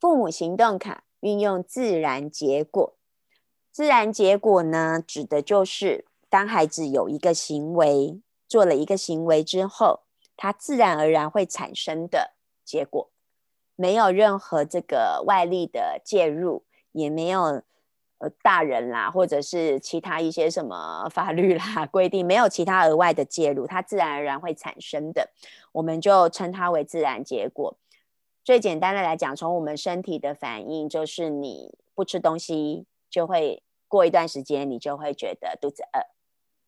父母行动卡运用自然结果，自然结果呢，指的就是当孩子有一个行为，做了一个行为之后，他自然而然会产生的结果，没有任何这个外力的介入，也没有呃大人啦，或者是其他一些什么法律啦规定，没有其他额外的介入，它自然而然会产生的，我们就称它为自然结果。最简单的来讲，从我们身体的反应，就是你不吃东西，就会过一段时间，你就会觉得肚子饿，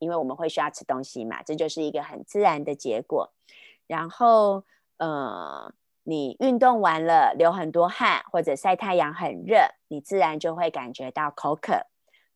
因为我们会需要吃东西嘛，这就是一个很自然的结果。然后，呃，你运动完了，流很多汗，或者晒太阳很热，你自然就会感觉到口渴。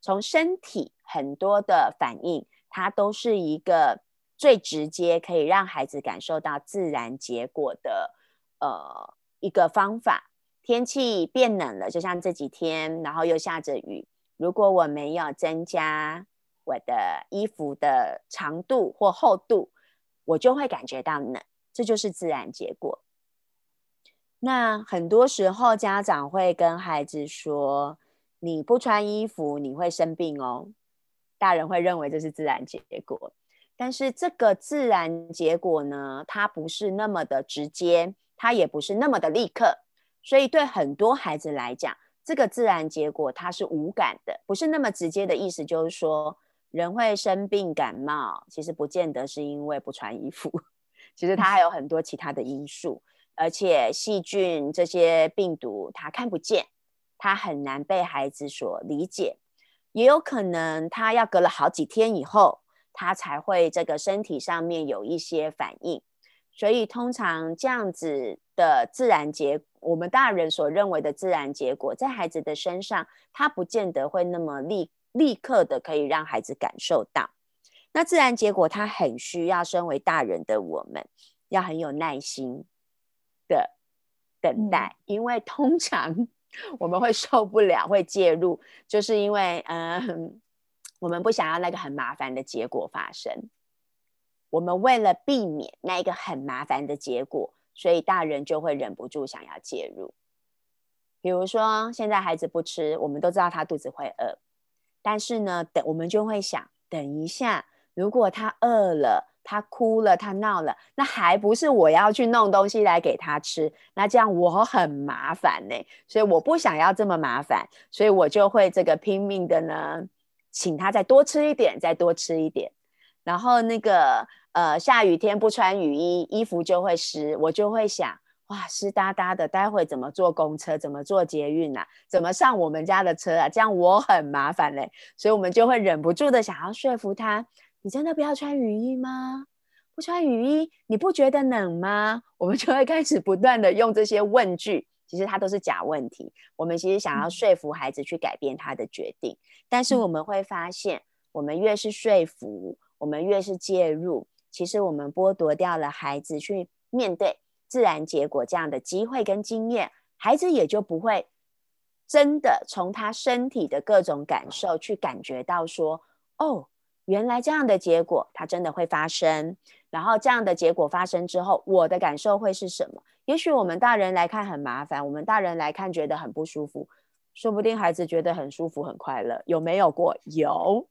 从身体很多的反应，它都是一个最直接可以让孩子感受到自然结果的，呃。一个方法，天气变冷了，就像这几天，然后又下着雨。如果我没有增加我的衣服的长度或厚度，我就会感觉到冷，这就是自然结果。那很多时候家长会跟孩子说：“你不穿衣服，你会生病哦。”大人会认为这是自然结果，但是这个自然结果呢，它不是那么的直接。它也不是那么的立刻，所以对很多孩子来讲，这个自然结果它是无感的，不是那么直接的意思。就是说，人会生病感冒，其实不见得是因为不穿衣服，其实它还有很多其他的因素。而且细菌这些病毒，它看不见，它很难被孩子所理解，也有可能他要隔了好几天以后，他才会这个身体上面有一些反应。所以，通常这样子的自然结，我们大人所认为的自然结果，在孩子的身上，他不见得会那么立立刻的可以让孩子感受到。那自然结果，他很需要身为大人的我们，要很有耐心的等待，因为通常我们会受不了，会介入，就是因为，嗯，我们不想要那个很麻烦的结果发生。我们为了避免那一个很麻烦的结果，所以大人就会忍不住想要介入。比如说，现在孩子不吃，我们都知道他肚子会饿，但是呢，等我们就会想，等一下，如果他饿了，他哭了，他闹了，那还不是我要去弄东西来给他吃？那这样我很麻烦呢，所以我不想要这么麻烦，所以我就会这个拼命的呢，请他再多吃一点，再多吃一点，然后那个。呃，下雨天不穿雨衣，衣服就会湿。我就会想，哇，湿哒哒的，待会怎么坐公车？怎么坐捷运啊？怎么上我们家的车啊？这样我很麻烦嘞。所以，我们就会忍不住的想要说服他：，你真的不要穿雨衣吗？不穿雨衣，你不觉得冷吗？我们就会开始不断的用这些问句，其实它都是假问题。我们其实想要说服孩子去改变他的决定，但是我们会发现，我们越是说服，我们越是介入。其实我们剥夺掉了孩子去面对自然结果这样的机会跟经验，孩子也就不会真的从他身体的各种感受去感觉到说，哦，原来这样的结果它真的会发生。然后这样的结果发生之后，我的感受会是什么？也许我们大人来看很麻烦，我们大人来看觉得很不舒服，说不定孩子觉得很舒服很快乐，有没有过？有。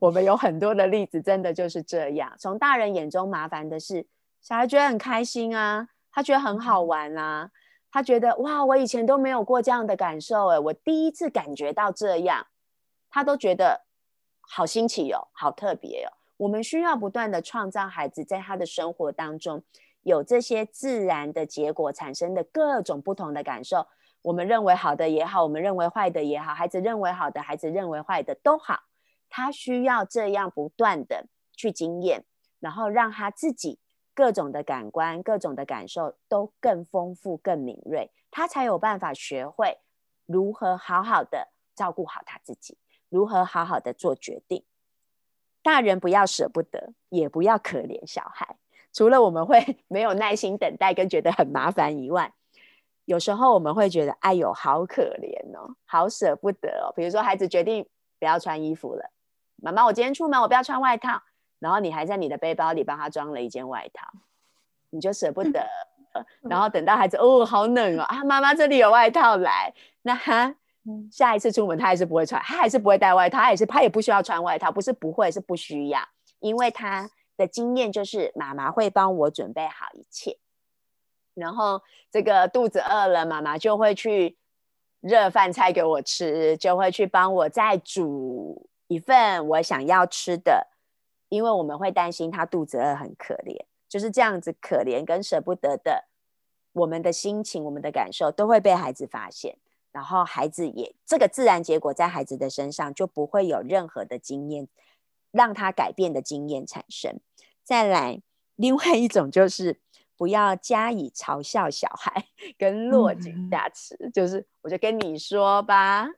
我们有很多的例子，真的就是这样。从大人眼中麻烦的是，小孩觉得很开心啊，他觉得很好玩啊，他觉得哇，我以前都没有过这样的感受，哎，我第一次感觉到这样，他都觉得好新奇哦，好特别哦。我们需要不断的创造孩子在他的生活当中有这些自然的结果产生的各种不同的感受。我们认为好的也好，我们认为坏的也好，孩子认为好的，孩子认为坏的都好。他需要这样不断的去经验，然后让他自己各种的感官、各种的感受都更丰富、更敏锐，他才有办法学会如何好好的照顾好他自己，如何好好的做决定。大人不要舍不得，也不要可怜小孩。除了我们会 没有耐心等待跟觉得很麻烦以外，有时候我们会觉得哎呦好可怜哦，好舍不得哦。比如说孩子决定不要穿衣服了。妈妈，我今天出门，我不要穿外套。然后你还在你的背包里帮他装了一件外套，你就舍不得，然后等到孩子哦好冷哦啊，妈妈这里有外套来，那哈下一次出门他还是不会穿，他还是不会带外套，他也是他也不需要穿外套，不是不会是不需要，因为他的经验就是妈妈会帮我准备好一切，然后这个肚子饿了，妈妈就会去热饭菜给我吃，就会去帮我再煮一份我想要吃的。因为我们会担心他肚子饿很可怜，就是这样子可怜跟舍不得的，我们的心情、我们的感受都会被孩子发现，然后孩子也这个自然结果在孩子的身上就不会有任何的经验让他改变的经验产生。再来，另外一种就是不要加以嘲笑小孩 跟落井下石，就是我就跟你说吧，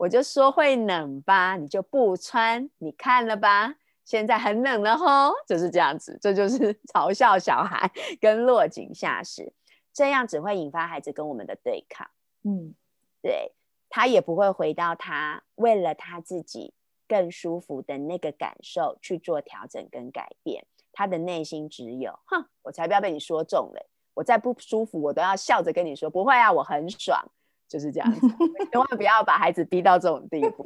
我就说会冷吧，你就不穿，你看了吧。现在很冷了吼，就是这样子，这就是嘲笑小孩跟落井下石，这样只会引发孩子跟我们的对抗。嗯，对他也不会回到他为了他自己更舒服的那个感受去做调整跟改变，他的内心只有哼，我才不要被你说中了，我再不舒服，我都要笑着跟你说不会啊，我很爽，就是这样子，千万不要把孩子逼到这种地步，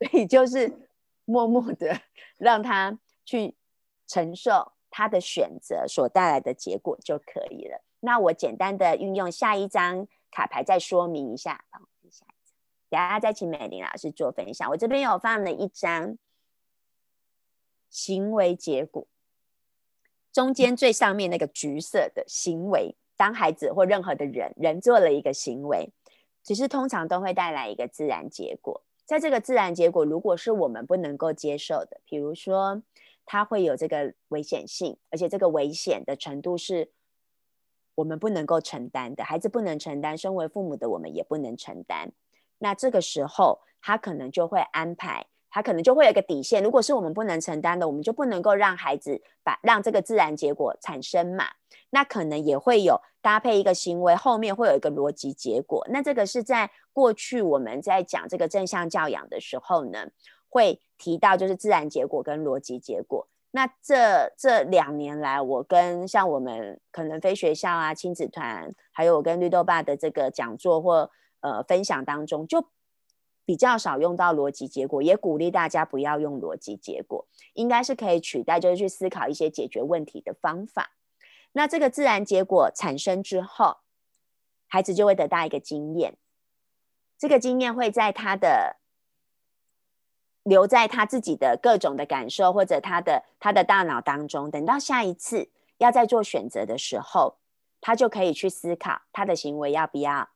所以就是。默默的让他去承受他的选择所带来的结果就可以了。那我简单的运用下一张卡牌再说明一下。好，下一张，等下再请美玲老师做分享。我这边有放了一张行为结果，中间最上面那个橘色的行为，当孩子或任何的人人做了一个行为，其实通常都会带来一个自然结果。在这个自然结果，如果是我们不能够接受的，比如说它会有这个危险性，而且这个危险的程度是我们不能够承担的，孩子不能承担，身为父母的我们也不能承担。那这个时候，他可能就会安排，他可能就会有一个底线。如果是我们不能承担的，我们就不能够让孩子把让这个自然结果产生嘛。那可能也会有搭配一个行为，后面会有一个逻辑结果。那这个是在过去我们在讲这个正向教养的时候呢，会提到就是自然结果跟逻辑结果。那这这两年来，我跟像我们可能非学校啊、亲子团，还有我跟绿豆爸的这个讲座或呃分享当中，就比较少用到逻辑结果，也鼓励大家不要用逻辑结果，应该是可以取代，就是去思考一些解决问题的方法。那这个自然结果产生之后，孩子就会得到一个经验，这个经验会在他的留在他自己的各种的感受或者他的他的大脑当中。等到下一次要再做选择的时候，他就可以去思考他的行为要不要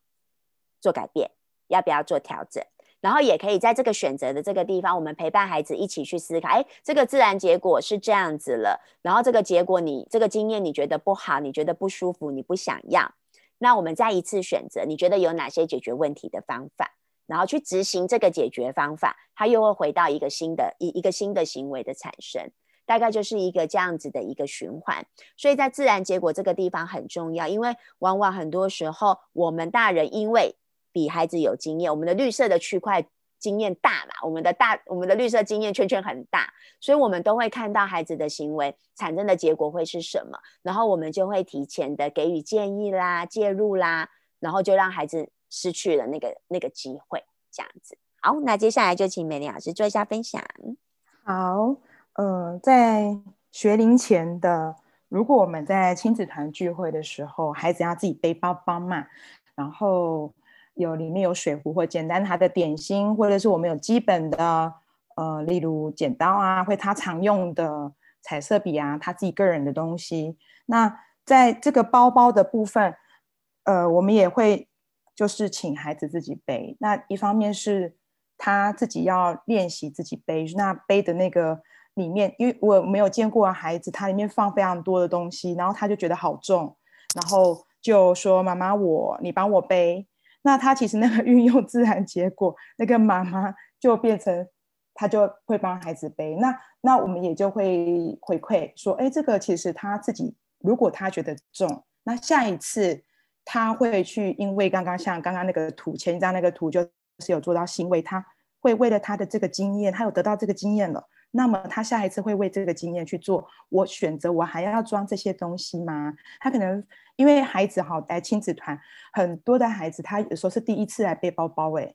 做改变，要不要做调整。然后也可以在这个选择的这个地方，我们陪伴孩子一起去思考。哎，这个自然结果是这样子了。然后这个结果，你这个经验你觉得不好，你觉得不舒服，你不想要。那我们再一次选择，你觉得有哪些解决问题的方法？然后去执行这个解决方法，它又会回到一个新的一一个新的行为的产生。大概就是一个这样子的一个循环。所以在自然结果这个地方很重要，因为往往很多时候我们大人因为比孩子有经验，我们的绿色的区块经验大嘛，我们的大我们的绿色经验圈圈很大，所以我们都会看到孩子的行为产生的结果会是什么，然后我们就会提前的给予建议啦、介入啦，然后就让孩子失去了那个那个机会，这样子。好，那接下来就请美玲老师做一下分享。好，呃，在学龄前的，如果我们在亲子团聚会的时候，孩子要自己背包包嘛，然后。有里面有水壶或简单他的点心，或者是我们有基本的，呃，例如剪刀啊，或他常用的彩色笔啊，他自己个人的东西。那在这个包包的部分，呃，我们也会就是请孩子自己背。那一方面是他自己要练习自己背，那背的那个里面，因为我没有见过孩子，他里面放非常多的东西，然后他就觉得好重，然后就说：“妈妈，我你帮我背。”那他其实那个运用自然结果，那个妈妈就变成他就会帮孩子背。那那我们也就会回馈说，哎，这个其实他自己如果他觉得重，那下一次他会去，因为刚刚像刚刚那个图前一张那个图就是有做到行为，他会为了他的这个经验，他有得到这个经验了，那么他下一次会为这个经验去做。我选择我还要装这些东西吗？他可能因为孩子哈来亲子团，很多的孩子他有时候是第一次来背包包，哎，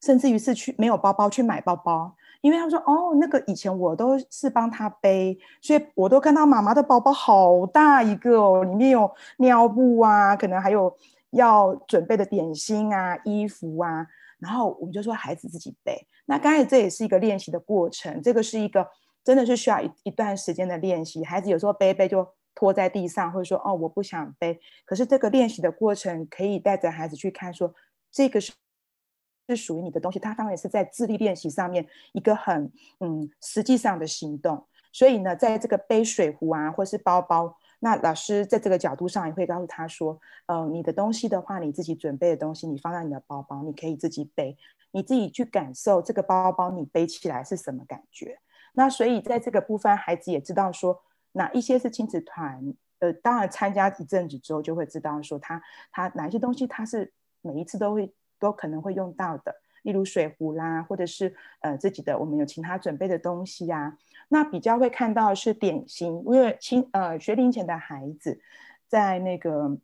甚至于是去没有包包去买包包，因为他说哦，那个以前我都是帮他背，所以我都看到妈妈的包包好大一个哦，里面有尿布啊，可能还有要准备的点心啊、衣服啊。然后我们就说孩子自己背，那刚才这也是一个练习的过程，这个是一个真的是需要一一段时间的练习。孩子有时候背背就拖在地上，或者说哦我不想背，可是这个练习的过程可以带着孩子去看，说这个是是属于你的东西，它当然也是在智力练习上面一个很嗯实际上的行动。所以呢，在这个背水壶啊，或是包包。那老师在这个角度上也会告诉他说：“呃，你的东西的话，你自己准备的东西，你放在你的包包，你可以自己背，你自己去感受这个包包你背起来是什么感觉。那所以在这个部分，孩子也知道说哪一些是亲子团，呃，当然参加一阵子之后就会知道说他他哪些东西他是每一次都会都可能会用到的。”例如水壶啦，或者是呃自己的，我们有请他准备的东西呀。那比较会看到是点心，因为亲呃学龄前的孩子在那个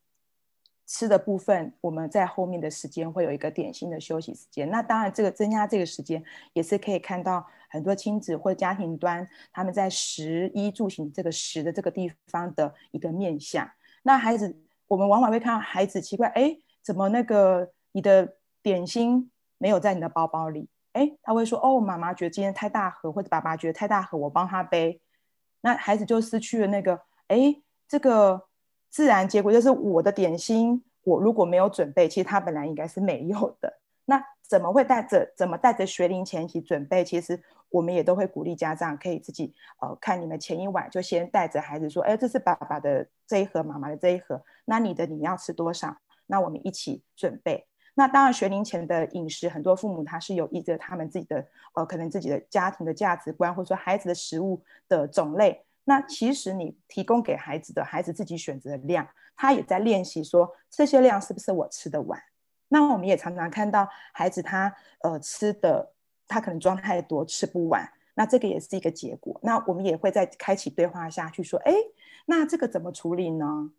吃的部分，我们在后面的时间会有一个点心的休息时间。那当然这个增加这个时间，也是可以看到很多亲子或家庭端他们在食衣住行这个食的这个地方的一个面向。那孩子，我们往往会看到孩子奇怪，哎，怎么那个你的点心？没有在你的包包里，哎，他会说哦，妈妈觉得今天太大盒，或者爸爸觉得太大盒，我帮他背，那孩子就失去了那个，哎，这个自然结果就是我的点心，我如果没有准备，其实他本来应该是没有的，那怎么会带着，怎么带着学龄前一起准备？其实我们也都会鼓励家长可以自己，呃，看你们前一晚就先带着孩子说，哎，这是爸爸的这一盒，妈妈的这一盒，那你的你要吃多少？那我们一起准备。那当然，学龄前的饮食，很多父母他是有依着他们自己的，呃，可能自己的家庭的价值观，或者说孩子的食物的种类。那其实你提供给孩子的，孩子自己选择的量，他也在练习说这些量是不是我吃得完。那我们也常常看到孩子他，呃，吃的他可能装太多，吃不完。那这个也是一个结果。那我们也会在开启对话下去说，哎，那这个怎么处理呢？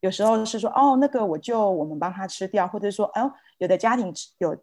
有时候是说哦，那个我就我们帮他吃掉，或者说哦，有的家庭有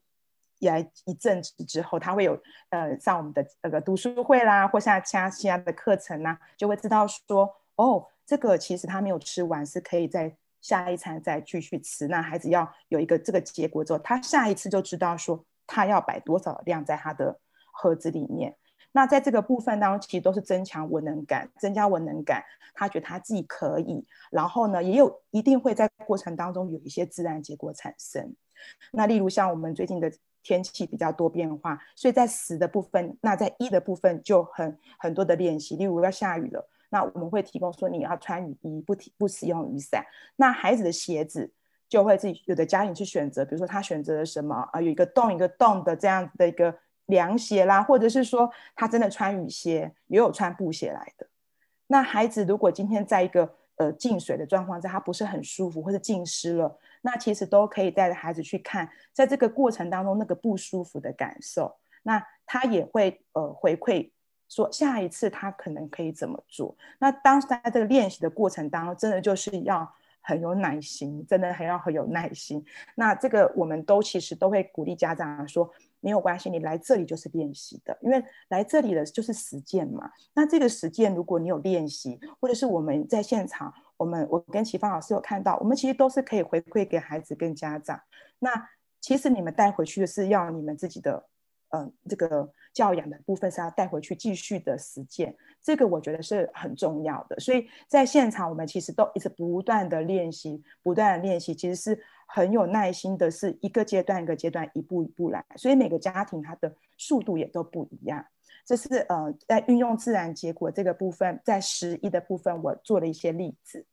来一阵子之后，他会有呃上我们的那个读书会啦，或像其他其他的课程呐，就会知道说哦，这个其实他没有吃完，是可以在下一餐再继续吃。那孩子要有一个这个结果之后，他下一次就知道说他要摆多少量在他的盒子里面。那在这个部分当中，其实都是增强文能感，增加文能感，他觉得他自己可以。然后呢，也有一定会在过程当中有一些自然结果产生。那例如像我们最近的天气比较多变化，所以在十的部分，那在一的部分就很很多的练习。例如要下雨了，那我们会提供说你要穿雨衣，不提不使用雨伞。那孩子的鞋子就会自己有的家庭去选择，比如说他选择了什么啊，有一个洞一个洞的这样的一个。凉鞋啦，或者是说他真的穿雨鞋，也有穿布鞋来的。那孩子如果今天在一个呃进水的状况下，他不是很舒服，或者浸湿了，那其实都可以带着孩子去看，在这个过程当中那个不舒服的感受。那他也会呃回馈说，下一次他可能可以怎么做。那当时在这个练习的过程当中，真的就是要很有耐心，真的很要很有耐心。那这个我们都其实都会鼓励家长说。没有关系，你来这里就是练习的，因为来这里的就是实践嘛。那这个实践，如果你有练习，或者是我们在现场，我们我跟齐芳老师有看到，我们其实都是可以回馈给孩子跟家长。那其实你们带回去的是要你们自己的。嗯，这个教养的部分是要带回去继续的实践，这个我觉得是很重要的。所以在现场，我们其实都一直不断的练习，不断的练习，其实是很有耐心的，是一个阶段一个阶段，一步一步来。所以每个家庭它的速度也都不一样。这是呃，在运用自然结果这个部分，在十一的部分，我做了一些例子。